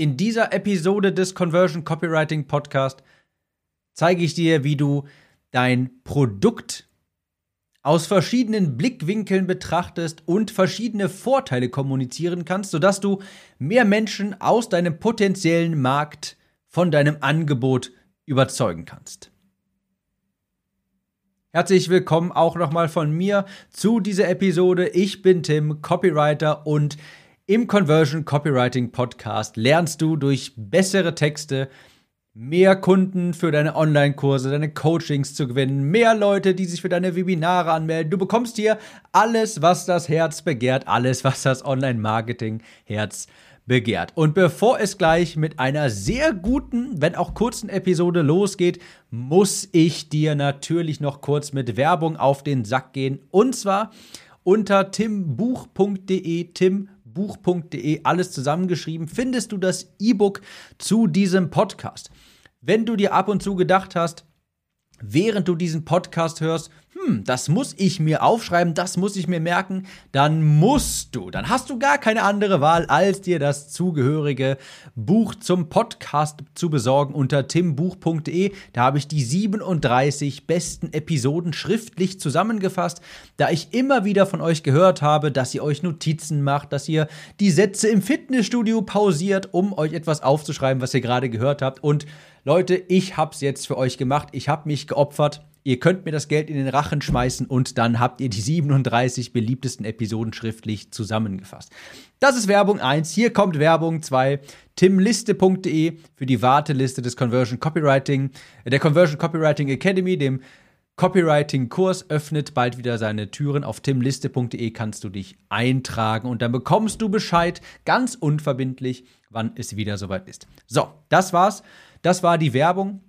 In dieser Episode des Conversion Copywriting Podcast zeige ich dir, wie du dein Produkt aus verschiedenen Blickwinkeln betrachtest und verschiedene Vorteile kommunizieren kannst, sodass du mehr Menschen aus deinem potenziellen Markt von deinem Angebot überzeugen kannst. Herzlich willkommen auch nochmal von mir zu dieser Episode. Ich bin Tim, Copywriter und im Conversion Copywriting Podcast lernst du durch bessere Texte mehr Kunden für deine Online-Kurse, deine Coachings zu gewinnen, mehr Leute, die sich für deine Webinare anmelden. Du bekommst hier alles, was das Herz begehrt, alles, was das Online-Marketing-Herz begehrt. Und bevor es gleich mit einer sehr guten, wenn auch kurzen Episode losgeht, muss ich dir natürlich noch kurz mit Werbung auf den Sack gehen. Und zwar unter timbuch.de, tim buch.de, alles zusammengeschrieben, findest du das E-Book zu diesem Podcast. Wenn du dir ab und zu gedacht hast, während du diesen Podcast hörst, hm, das muss ich mir aufschreiben, das muss ich mir merken, dann musst du, dann hast du gar keine andere Wahl, als dir das zugehörige Buch zum Podcast zu besorgen unter timbuch.de. Da habe ich die 37 besten Episoden schriftlich zusammengefasst, da ich immer wieder von euch gehört habe, dass ihr euch Notizen macht, dass ihr die Sätze im Fitnessstudio pausiert, um euch etwas aufzuschreiben, was ihr gerade gehört habt und Leute, ich hab's jetzt für euch gemacht. Ich habe mich geopfert. Ihr könnt mir das Geld in den Rachen schmeißen und dann habt ihr die 37 beliebtesten Episoden schriftlich zusammengefasst. Das ist Werbung 1. Hier kommt Werbung 2. timliste.de für die Warteliste des Conversion Copywriting, der Conversion Copywriting Academy, dem Copywriting-Kurs öffnet bald wieder seine Türen. Auf timliste.de kannst du dich eintragen und dann bekommst du Bescheid, ganz unverbindlich, wann es wieder soweit ist. So, das war's. Das war die Werbung.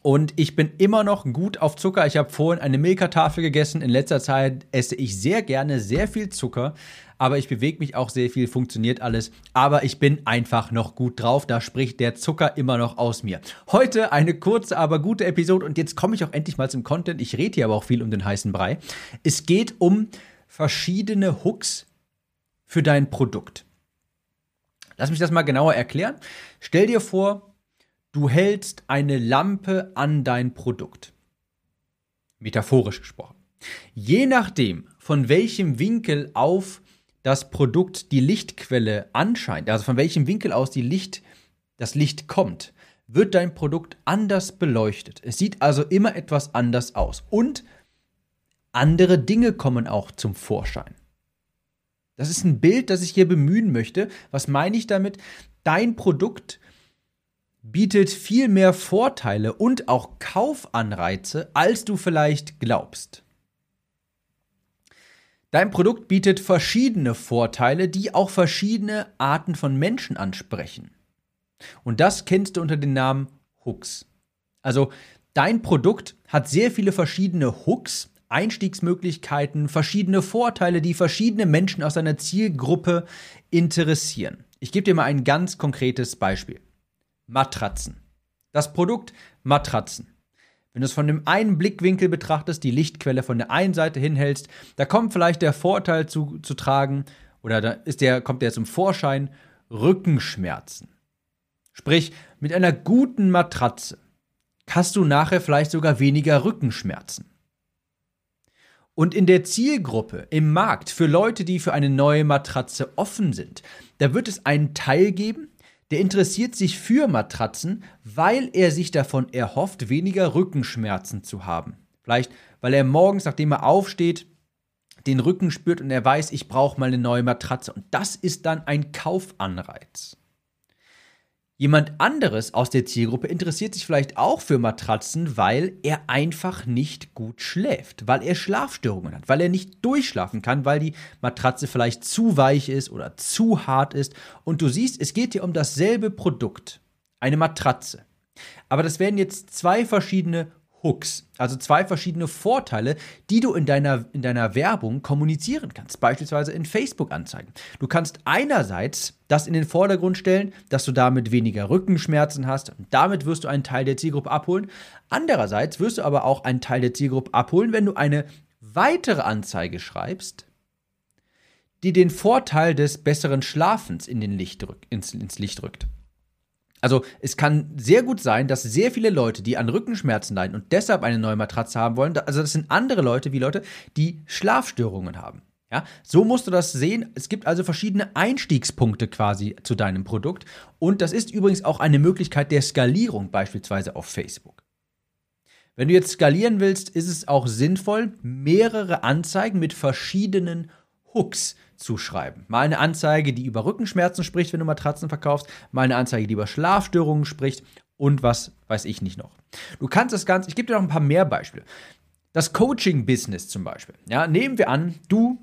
Und ich bin immer noch gut auf Zucker. Ich habe vorhin eine Milka-Tafel gegessen. In letzter Zeit esse ich sehr gerne sehr viel Zucker. Aber ich bewege mich auch sehr viel, funktioniert alles. Aber ich bin einfach noch gut drauf. Da spricht der Zucker immer noch aus mir. Heute eine kurze, aber gute Episode. Und jetzt komme ich auch endlich mal zum Content. Ich rede hier aber auch viel um den heißen Brei. Es geht um verschiedene Hooks für dein Produkt. Lass mich das mal genauer erklären. Stell dir vor, Du hältst eine Lampe an dein Produkt. Metaphorisch gesprochen. Je nachdem, von welchem Winkel auf das Produkt die Lichtquelle anscheint, also von welchem Winkel aus die Licht, das Licht kommt, wird dein Produkt anders beleuchtet. Es sieht also immer etwas anders aus. Und andere Dinge kommen auch zum Vorschein. Das ist ein Bild, das ich hier bemühen möchte. Was meine ich damit? Dein Produkt bietet viel mehr Vorteile und auch Kaufanreize, als du vielleicht glaubst. Dein Produkt bietet verschiedene Vorteile, die auch verschiedene Arten von Menschen ansprechen. Und das kennst du unter dem Namen Hooks. Also dein Produkt hat sehr viele verschiedene Hooks, Einstiegsmöglichkeiten, verschiedene Vorteile, die verschiedene Menschen aus deiner Zielgruppe interessieren. Ich gebe dir mal ein ganz konkretes Beispiel. Matratzen. Das Produkt Matratzen. Wenn du es von dem einen Blickwinkel betrachtest, die Lichtquelle von der einen Seite hinhältst, da kommt vielleicht der Vorteil zu, zu tragen, oder da ist der, kommt der zum Vorschein, Rückenschmerzen. Sprich, mit einer guten Matratze hast du nachher vielleicht sogar weniger Rückenschmerzen. Und in der Zielgruppe, im Markt, für Leute, die für eine neue Matratze offen sind, da wird es einen Teil geben, der interessiert sich für Matratzen, weil er sich davon erhofft, weniger Rückenschmerzen zu haben. Vielleicht, weil er morgens, nachdem er aufsteht, den Rücken spürt und er weiß, ich brauche mal eine neue Matratze. Und das ist dann ein Kaufanreiz. Jemand anderes aus der Zielgruppe interessiert sich vielleicht auch für Matratzen, weil er einfach nicht gut schläft, weil er Schlafstörungen hat, weil er nicht durchschlafen kann, weil die Matratze vielleicht zu weich ist oder zu hart ist. Und du siehst, es geht hier um dasselbe Produkt, eine Matratze. Aber das werden jetzt zwei verschiedene Hooks, also zwei verschiedene Vorteile, die du in deiner, in deiner Werbung kommunizieren kannst, beispielsweise in Facebook-Anzeigen. Du kannst einerseits das in den Vordergrund stellen, dass du damit weniger Rückenschmerzen hast und damit wirst du einen Teil der Zielgruppe abholen. Andererseits wirst du aber auch einen Teil der Zielgruppe abholen, wenn du eine weitere Anzeige schreibst, die den Vorteil des besseren Schlafens in den Licht ins, ins Licht rückt. Also es kann sehr gut sein, dass sehr viele Leute, die an Rückenschmerzen leiden und deshalb eine neue Matratze haben wollen, also das sind andere Leute wie Leute, die Schlafstörungen haben. Ja, so musst du das sehen. Es gibt also verschiedene Einstiegspunkte quasi zu deinem Produkt. Und das ist übrigens auch eine Möglichkeit der Skalierung, beispielsweise auf Facebook. Wenn du jetzt skalieren willst, ist es auch sinnvoll, mehrere Anzeigen mit verschiedenen Hooks zu schreiben. Mal eine Anzeige, die über Rückenschmerzen spricht, wenn du Matratzen verkaufst, mal eine Anzeige, die über Schlafstörungen spricht und was weiß ich nicht noch. Du kannst das Ganze, ich gebe dir noch ein paar mehr Beispiele. Das Coaching-Business zum Beispiel. Ja, nehmen wir an, du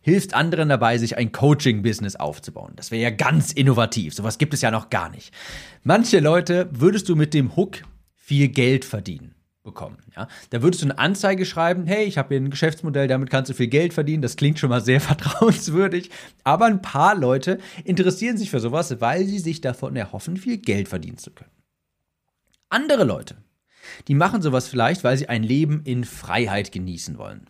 hilfst anderen dabei, sich ein Coaching-Business aufzubauen. Das wäre ja ganz innovativ. Sowas gibt es ja noch gar nicht. Manche Leute würdest du mit dem Hook viel Geld verdienen bekommen. Ja? Da würdest du eine Anzeige schreiben, hey, ich habe hier ein Geschäftsmodell, damit kannst du viel Geld verdienen. Das klingt schon mal sehr vertrauenswürdig. Aber ein paar Leute interessieren sich für sowas, weil sie sich davon erhoffen, viel Geld verdienen zu können. Andere Leute, die machen sowas vielleicht, weil sie ein Leben in Freiheit genießen wollen.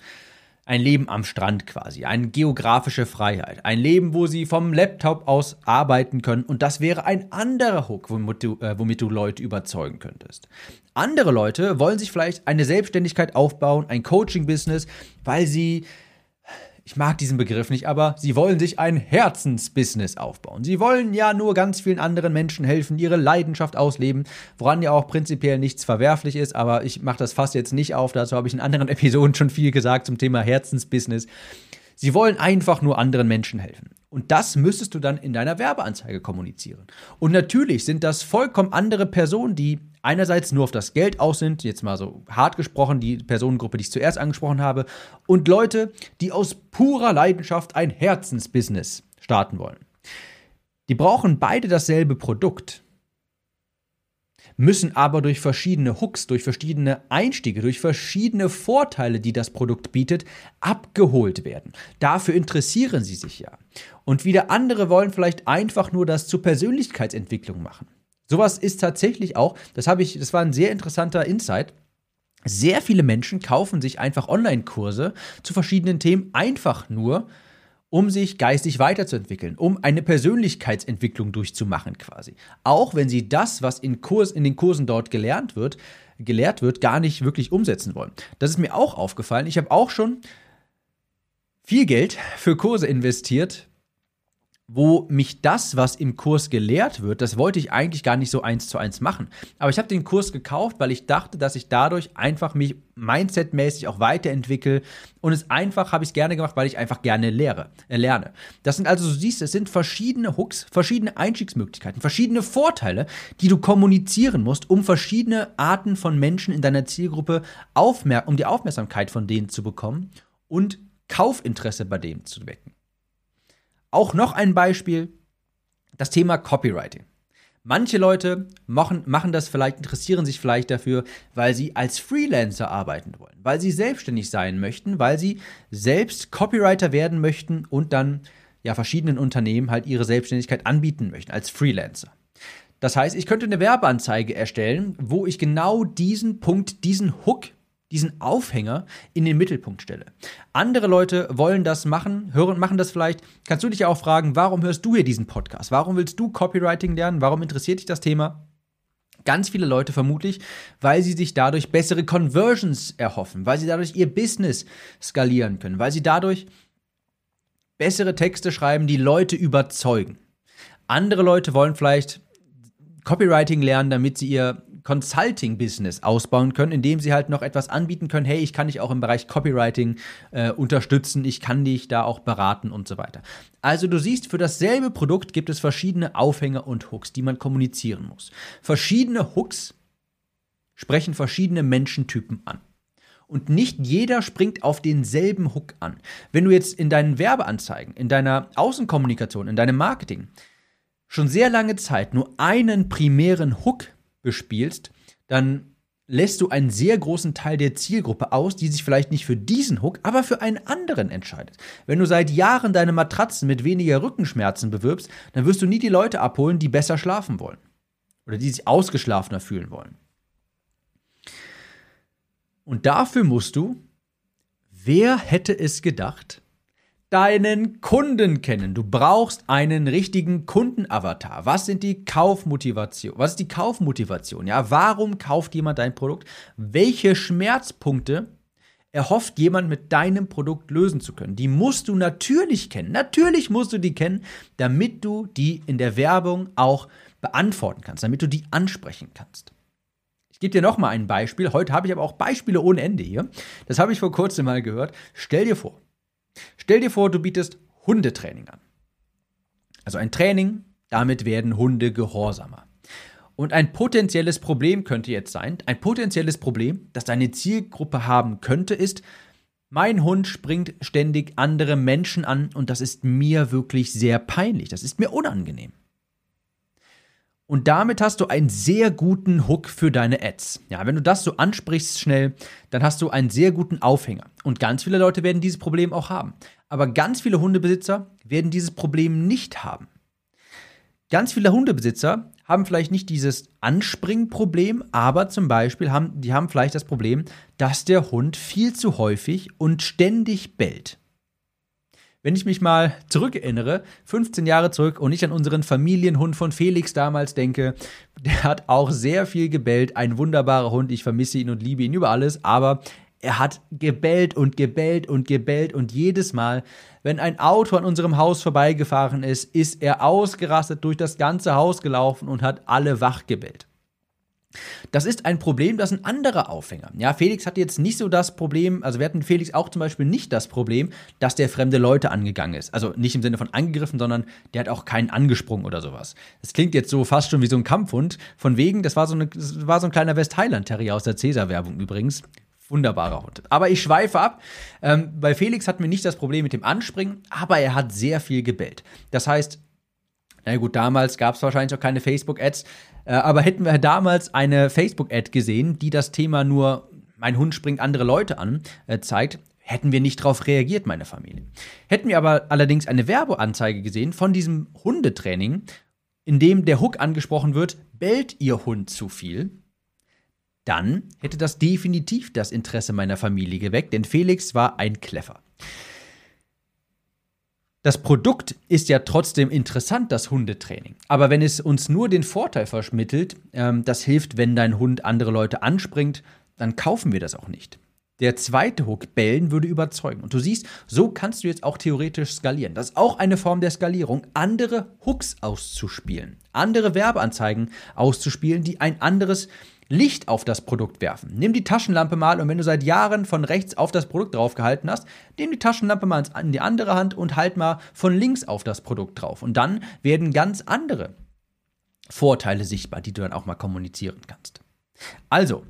Ein Leben am Strand quasi, eine geografische Freiheit, ein Leben, wo sie vom Laptop aus arbeiten können und das wäre ein anderer Hook, womit du, äh, womit du Leute überzeugen könntest. Andere Leute wollen sich vielleicht eine Selbstständigkeit aufbauen, ein Coaching-Business, weil sie ich mag diesen Begriff nicht, aber sie wollen sich ein Herzensbusiness aufbauen. Sie wollen ja nur ganz vielen anderen Menschen helfen, ihre Leidenschaft ausleben, woran ja auch prinzipiell nichts verwerflich ist, aber ich mache das fast jetzt nicht auf, dazu habe ich in anderen Episoden schon viel gesagt zum Thema Herzensbusiness. Sie wollen einfach nur anderen Menschen helfen. Und das müsstest du dann in deiner Werbeanzeige kommunizieren. Und natürlich sind das vollkommen andere Personen, die einerseits nur auf das Geld aus sind, jetzt mal so hart gesprochen, die Personengruppe, die ich zuerst angesprochen habe, und Leute, die aus purer Leidenschaft ein Herzensbusiness starten wollen. Die brauchen beide dasselbe Produkt müssen aber durch verschiedene Hooks, durch verschiedene Einstiege, durch verschiedene Vorteile, die das Produkt bietet, abgeholt werden. Dafür interessieren sie sich ja. Und wieder andere wollen vielleicht einfach nur das zur Persönlichkeitsentwicklung machen. Sowas ist tatsächlich auch, das habe ich, das war ein sehr interessanter Insight. Sehr viele Menschen kaufen sich einfach Online-Kurse zu verschiedenen Themen einfach nur, um sich geistig weiterzuentwickeln, um eine Persönlichkeitsentwicklung durchzumachen quasi. Auch wenn sie das, was in, Kurs, in den Kursen dort gelernt wird, gelehrt wird, gar nicht wirklich umsetzen wollen. Das ist mir auch aufgefallen. Ich habe auch schon viel Geld für Kurse investiert, wo mich das, was im Kurs gelehrt wird, das wollte ich eigentlich gar nicht so eins zu eins machen. Aber ich habe den Kurs gekauft, weil ich dachte, dass ich dadurch einfach mich mindsetmäßig auch weiterentwickle. Und es einfach habe ich es gerne gemacht, weil ich einfach gerne lehre, äh, lerne. Das sind also, du siehst, es sind verschiedene Hooks, verschiedene Einstiegsmöglichkeiten, verschiedene Vorteile, die du kommunizieren musst, um verschiedene Arten von Menschen in deiner Zielgruppe aufmer um die Aufmerksamkeit von denen zu bekommen und Kaufinteresse bei dem zu wecken. Auch noch ein Beispiel, das Thema Copywriting. Manche Leute machen, machen das vielleicht, interessieren sich vielleicht dafür, weil sie als Freelancer arbeiten wollen, weil sie selbstständig sein möchten, weil sie selbst Copywriter werden möchten und dann ja verschiedenen Unternehmen halt ihre Selbstständigkeit anbieten möchten als Freelancer. Das heißt, ich könnte eine Werbeanzeige erstellen, wo ich genau diesen Punkt, diesen Hook diesen Aufhänger in den Mittelpunkt stelle. Andere Leute wollen das machen, hören, machen das vielleicht. Kannst du dich auch fragen, warum hörst du hier diesen Podcast? Warum willst du Copywriting lernen? Warum interessiert dich das Thema? Ganz viele Leute vermutlich, weil sie sich dadurch bessere Conversions erhoffen, weil sie dadurch ihr Business skalieren können, weil sie dadurch bessere Texte schreiben, die Leute überzeugen. Andere Leute wollen vielleicht Copywriting lernen, damit sie ihr Consulting-Business ausbauen können, indem sie halt noch etwas anbieten können, hey, ich kann dich auch im Bereich Copywriting äh, unterstützen, ich kann dich da auch beraten und so weiter. Also du siehst, für dasselbe Produkt gibt es verschiedene Aufhänger und Hooks, die man kommunizieren muss. Verschiedene Hooks sprechen verschiedene Menschentypen an. Und nicht jeder springt auf denselben Hook an. Wenn du jetzt in deinen Werbeanzeigen, in deiner Außenkommunikation, in deinem Marketing schon sehr lange Zeit nur einen primären Hook bespielst, dann lässt du einen sehr großen Teil der Zielgruppe aus, die sich vielleicht nicht für diesen Hook, aber für einen anderen entscheidet. Wenn du seit Jahren deine Matratzen mit weniger Rückenschmerzen bewirbst, dann wirst du nie die Leute abholen, die besser schlafen wollen oder die sich ausgeschlafener fühlen wollen. Und dafür musst du, wer hätte es gedacht, deinen Kunden kennen. Du brauchst einen richtigen Kundenavatar. Was sind die Kaufmotivation? Was ist die Kaufmotivation? Ja, warum kauft jemand dein Produkt? Welche Schmerzpunkte erhofft jemand mit deinem Produkt lösen zu können? Die musst du natürlich kennen. Natürlich musst du die kennen, damit du die in der Werbung auch beantworten kannst, damit du die ansprechen kannst. Ich gebe dir noch mal ein Beispiel. Heute habe ich aber auch Beispiele ohne Ende hier. Das habe ich vor kurzem mal gehört. Stell dir vor, Stell dir vor, du bietest Hundetraining an. Also ein Training, damit werden Hunde gehorsamer. Und ein potenzielles Problem könnte jetzt sein, ein potenzielles Problem, das deine Zielgruppe haben könnte, ist, mein Hund springt ständig andere Menschen an und das ist mir wirklich sehr peinlich, das ist mir unangenehm. Und damit hast du einen sehr guten Hook für deine Ads. Ja, wenn du das so ansprichst schnell, dann hast du einen sehr guten Aufhänger. Und ganz viele Leute werden dieses Problem auch haben. Aber ganz viele Hundebesitzer werden dieses Problem nicht haben. Ganz viele Hundebesitzer haben vielleicht nicht dieses Anspringproblem, aber zum Beispiel haben die haben vielleicht das Problem, dass der Hund viel zu häufig und ständig bellt. Wenn ich mich mal zurückerinnere, 15 Jahre zurück und ich an unseren Familienhund von Felix damals denke, der hat auch sehr viel gebellt, ein wunderbarer Hund, ich vermisse ihn und liebe ihn über alles, aber er hat gebellt und gebellt und gebellt. Und jedes Mal, wenn ein Auto an unserem Haus vorbeigefahren ist, ist er ausgerastet durch das ganze Haus gelaufen und hat alle wach gebellt. Das ist ein Problem, das ein anderer Aufhänger. Ja, Felix hat jetzt nicht so das Problem, also wir hatten Felix auch zum Beispiel nicht das Problem, dass der fremde Leute angegangen ist. Also nicht im Sinne von angegriffen, sondern der hat auch keinen angesprungen oder sowas. Das klingt jetzt so fast schon wie so ein Kampfhund. Von wegen, das war so, eine, das war so ein kleiner West-Highland-Terrier aus der Cäsar-Werbung übrigens. Wunderbarer Hund. Aber ich schweife ab. Ähm, bei Felix hatten wir nicht das Problem mit dem Anspringen, aber er hat sehr viel gebellt. Das heißt, na gut, damals gab es wahrscheinlich auch keine Facebook-Ads, aber hätten wir damals eine Facebook-Ad gesehen, die das Thema nur mein Hund springt andere Leute an äh, zeigt, hätten wir nicht darauf reagiert, meine Familie. Hätten wir aber allerdings eine Werbeanzeige gesehen von diesem Hundetraining, in dem der Hook angesprochen wird, bellt Ihr Hund zu viel, dann hätte das definitiv das Interesse meiner Familie geweckt, denn Felix war ein Kleffer. Das Produkt ist ja trotzdem interessant, das Hundetraining. Aber wenn es uns nur den Vorteil verschmittelt, ähm, das hilft, wenn dein Hund andere Leute anspringt, dann kaufen wir das auch nicht. Der zweite Hook, Bellen, würde überzeugen. Und du siehst, so kannst du jetzt auch theoretisch skalieren. Das ist auch eine Form der Skalierung, andere Hooks auszuspielen, andere Werbeanzeigen auszuspielen, die ein anderes Licht auf das Produkt werfen. Nimm die Taschenlampe mal und wenn du seit Jahren von rechts auf das Produkt draufgehalten hast, nimm die Taschenlampe mal in die andere Hand und halt mal von links auf das Produkt drauf. Und dann werden ganz andere Vorteile sichtbar, die du dann auch mal kommunizieren kannst. Also,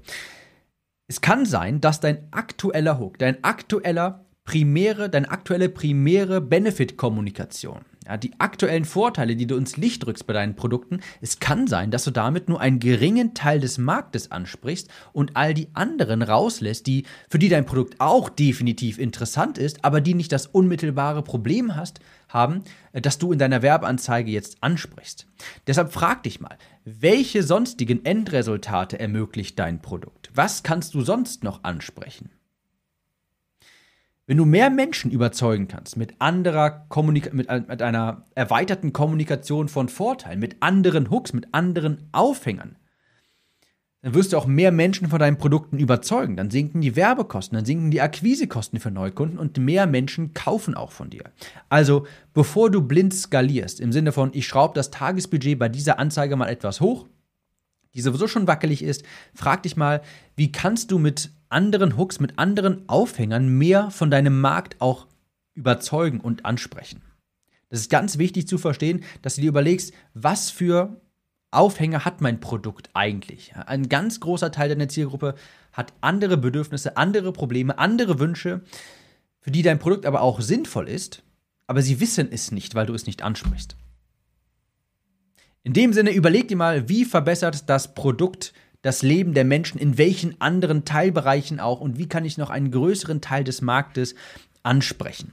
es kann sein, dass dein aktueller Hook, dein aktueller primäre, deine aktuelle primäre Benefit-Kommunikation ja, die aktuellen Vorteile, die du ins Licht drückst bei deinen Produkten, es kann sein, dass du damit nur einen geringen Teil des Marktes ansprichst und all die anderen rauslässt, die, für die dein Produkt auch definitiv interessant ist, aber die nicht das unmittelbare Problem hast, haben, äh, das du in deiner Werbeanzeige jetzt ansprichst. Deshalb frag dich mal, welche sonstigen Endresultate ermöglicht dein Produkt? Was kannst du sonst noch ansprechen? Wenn du mehr Menschen überzeugen kannst mit anderer Kommunika mit, mit einer erweiterten Kommunikation von Vorteilen, mit anderen Hooks, mit anderen Aufhängern, dann wirst du auch mehr Menschen von deinen Produkten überzeugen. Dann sinken die Werbekosten, dann sinken die Akquisekosten für Neukunden und mehr Menschen kaufen auch von dir. Also, bevor du blind skalierst, im Sinne von, ich schraube das Tagesbudget bei dieser Anzeige mal etwas hoch, die sowieso schon wackelig ist, frag dich mal, wie kannst du mit anderen Hooks, mit anderen Aufhängern mehr von deinem Markt auch überzeugen und ansprechen. Das ist ganz wichtig zu verstehen, dass du dir überlegst, was für Aufhänger hat mein Produkt eigentlich? Ein ganz großer Teil deiner Zielgruppe hat andere Bedürfnisse, andere Probleme, andere Wünsche, für die dein Produkt aber auch sinnvoll ist, aber sie wissen es nicht, weil du es nicht ansprichst. In dem Sinne, überleg dir mal, wie verbessert das Produkt das Leben der Menschen, in welchen anderen Teilbereichen auch und wie kann ich noch einen größeren Teil des Marktes ansprechen.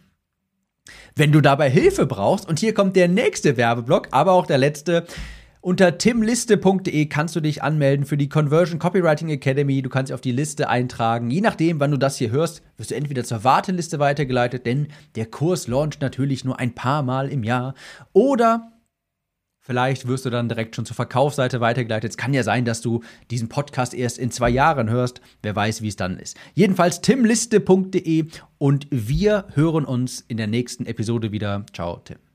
Wenn du dabei Hilfe brauchst, und hier kommt der nächste Werbeblock, aber auch der letzte, Unter timliste.de kannst du dich anmelden für die Conversion Copywriting Academy. Du kannst dich auf die Liste eintragen. Je nachdem, wann du das hier hörst, wirst du entweder zur Warteliste weitergeleitet, denn der Kurs launcht natürlich nur ein paar Mal im Jahr. Oder Vielleicht wirst du dann direkt schon zur Verkaufsseite weitergeleitet. Es kann ja sein, dass du diesen Podcast erst in zwei Jahren hörst. Wer weiß, wie es dann ist. Jedenfalls timliste.de und wir hören uns in der nächsten Episode wieder. Ciao, Tim.